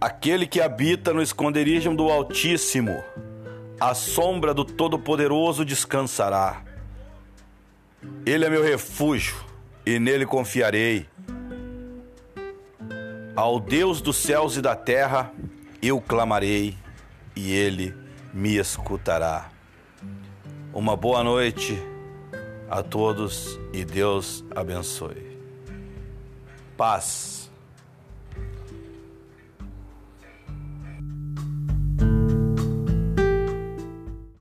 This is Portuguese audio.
Aquele que habita no esconderijo do Altíssimo, à sombra do Todo-Poderoso descansará. Ele é meu refúgio e nele confiarei. Ao Deus dos céus e da terra eu clamarei e ele me escutará. Uma boa noite a todos e Deus abençoe. Paz.